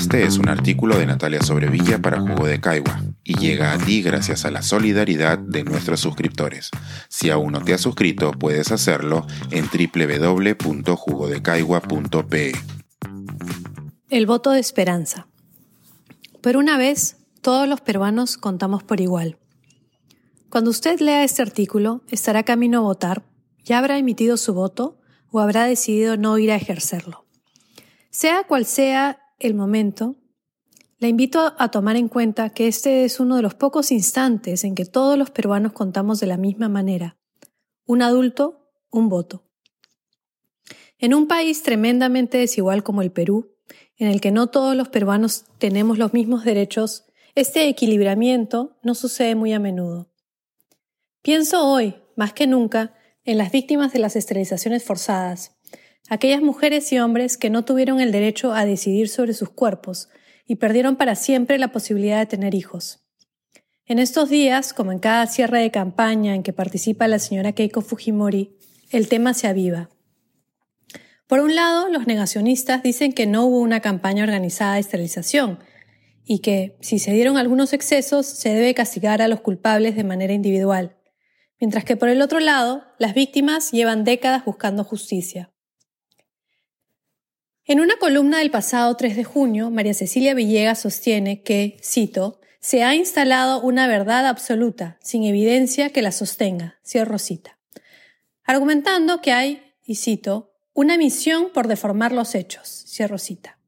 Este es un artículo de Natalia Sobrevilla para Jugo de Caigua y llega a ti gracias a la solidaridad de nuestros suscriptores. Si aún no te has suscrito, puedes hacerlo en www.jugodecaigua.pe. El voto de esperanza. Por una vez, todos los peruanos contamos por igual. Cuando usted lea este artículo, estará camino a votar, ya habrá emitido su voto o habrá decidido no ir a ejercerlo. Sea cual sea el momento, la invito a tomar en cuenta que este es uno de los pocos instantes en que todos los peruanos contamos de la misma manera. Un adulto, un voto. En un país tremendamente desigual como el Perú, en el que no todos los peruanos tenemos los mismos derechos, este equilibramiento no sucede muy a menudo. Pienso hoy, más que nunca, en las víctimas de las esterilizaciones forzadas, aquellas mujeres y hombres que no tuvieron el derecho a decidir sobre sus cuerpos y perdieron para siempre la posibilidad de tener hijos. En estos días, como en cada cierre de campaña en que participa la señora Keiko Fujimori, el tema se aviva. Por un lado, los negacionistas dicen que no hubo una campaña organizada de esterilización y que, si se dieron algunos excesos, se debe castigar a los culpables de manera individual, mientras que por el otro lado, las víctimas llevan décadas buscando justicia. En una columna del pasado 3 de junio, María Cecilia Villegas sostiene que, cito, se ha instalado una verdad absoluta, sin evidencia que la sostenga, cierro cita, argumentando que hay, y cito, una misión por deformar los hechos, cierro cita.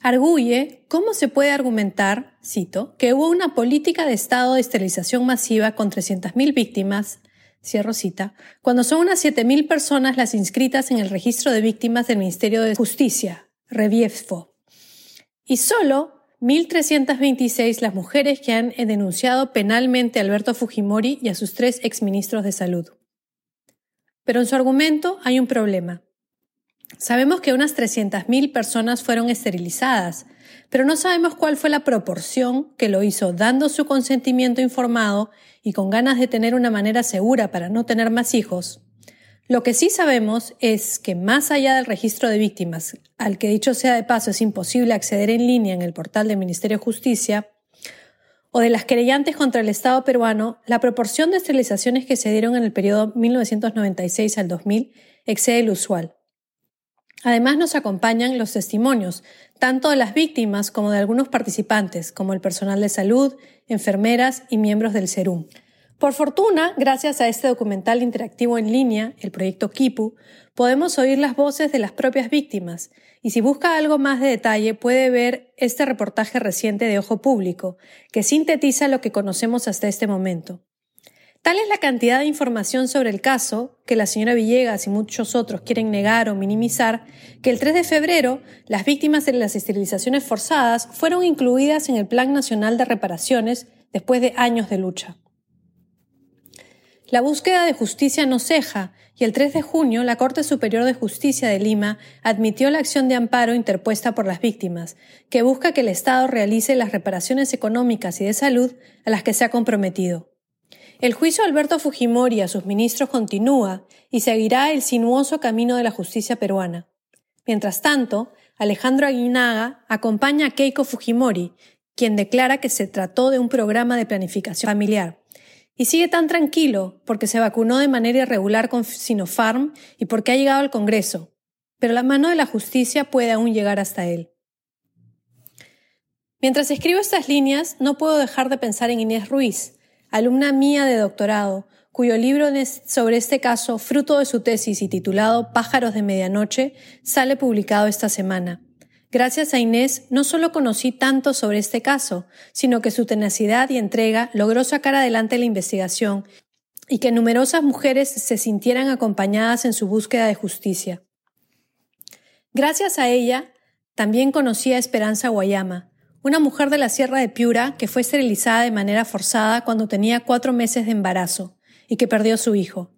Arguye cómo se puede argumentar, cito, que hubo una política de Estado de esterilización masiva con 300.000 víctimas cierro cita, cuando son unas 7.000 personas las inscritas en el registro de víctimas del Ministerio de Justicia, Reviefo, y solo 1.326 las mujeres que han denunciado penalmente a Alberto Fujimori y a sus tres exministros de salud. Pero en su argumento hay un problema. Sabemos que unas 300.000 personas fueron esterilizadas, pero no sabemos cuál fue la proporción que lo hizo dando su consentimiento informado y con ganas de tener una manera segura para no tener más hijos. Lo que sí sabemos es que más allá del registro de víctimas, al que dicho sea de paso es imposible acceder en línea en el portal del Ministerio de Justicia, o de las querellantes contra el Estado peruano, la proporción de esterilizaciones que se dieron en el periodo 1996 al 2000 excede el usual. Además nos acompañan los testimonios, tanto de las víctimas como de algunos participantes, como el personal de salud, enfermeras y miembros del SERUM. Por fortuna, gracias a este documental interactivo en línea, el proyecto Kipu, podemos oír las voces de las propias víctimas, y si busca algo más de detalle puede ver este reportaje reciente de Ojo Público, que sintetiza lo que conocemos hasta este momento. Tal es la cantidad de información sobre el caso que la señora Villegas y muchos otros quieren negar o minimizar que el 3 de febrero las víctimas de las esterilizaciones forzadas fueron incluidas en el Plan Nacional de Reparaciones después de años de lucha. La búsqueda de justicia no ceja y el 3 de junio la Corte Superior de Justicia de Lima admitió la acción de amparo interpuesta por las víctimas, que busca que el Estado realice las reparaciones económicas y de salud a las que se ha comprometido. El juicio Alberto Fujimori a sus ministros continúa y seguirá el sinuoso camino de la justicia peruana. Mientras tanto, Alejandro Aguinaga acompaña a Keiko Fujimori, quien declara que se trató de un programa de planificación familiar. Y sigue tan tranquilo porque se vacunó de manera irregular con Sinopharm y porque ha llegado al Congreso. Pero la mano de la justicia puede aún llegar hasta él. Mientras escribo estas líneas, no puedo dejar de pensar en Inés Ruiz, alumna mía de doctorado, cuyo libro sobre este caso, fruto de su tesis y titulado Pájaros de Medianoche, sale publicado esta semana. Gracias a Inés no solo conocí tanto sobre este caso, sino que su tenacidad y entrega logró sacar adelante la investigación y que numerosas mujeres se sintieran acompañadas en su búsqueda de justicia. Gracias a ella, también conocí a Esperanza Guayama, una mujer de la Sierra de Piura que fue esterilizada de manera forzada cuando tenía cuatro meses de embarazo y que perdió su hijo.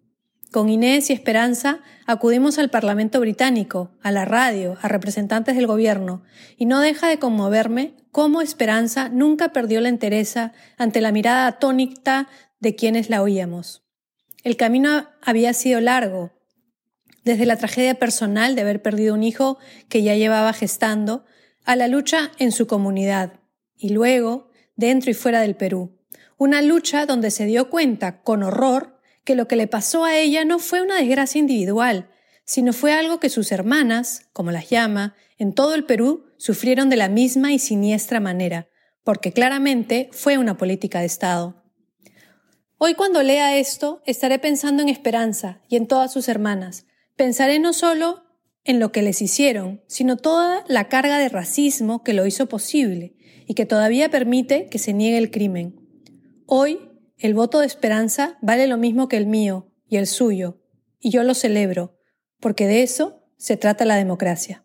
Con Inés y Esperanza acudimos al Parlamento británico, a la radio, a representantes del gobierno, y no deja de conmoverme cómo Esperanza nunca perdió la entereza ante la mirada atónita de quienes la oíamos. El camino había sido largo, desde la tragedia personal de haber perdido un hijo que ya llevaba gestando, a la lucha en su comunidad y luego dentro y fuera del Perú. Una lucha donde se dio cuenta con horror que lo que le pasó a ella no fue una desgracia individual, sino fue algo que sus hermanas, como las llama, en todo el Perú sufrieron de la misma y siniestra manera, porque claramente fue una política de Estado. Hoy cuando lea esto, estaré pensando en Esperanza y en todas sus hermanas. Pensaré no solo en lo que les hicieron, sino toda la carga de racismo que lo hizo posible y que todavía permite que se niegue el crimen. Hoy, el voto de esperanza vale lo mismo que el mío y el suyo, y yo lo celebro, porque de eso se trata la democracia.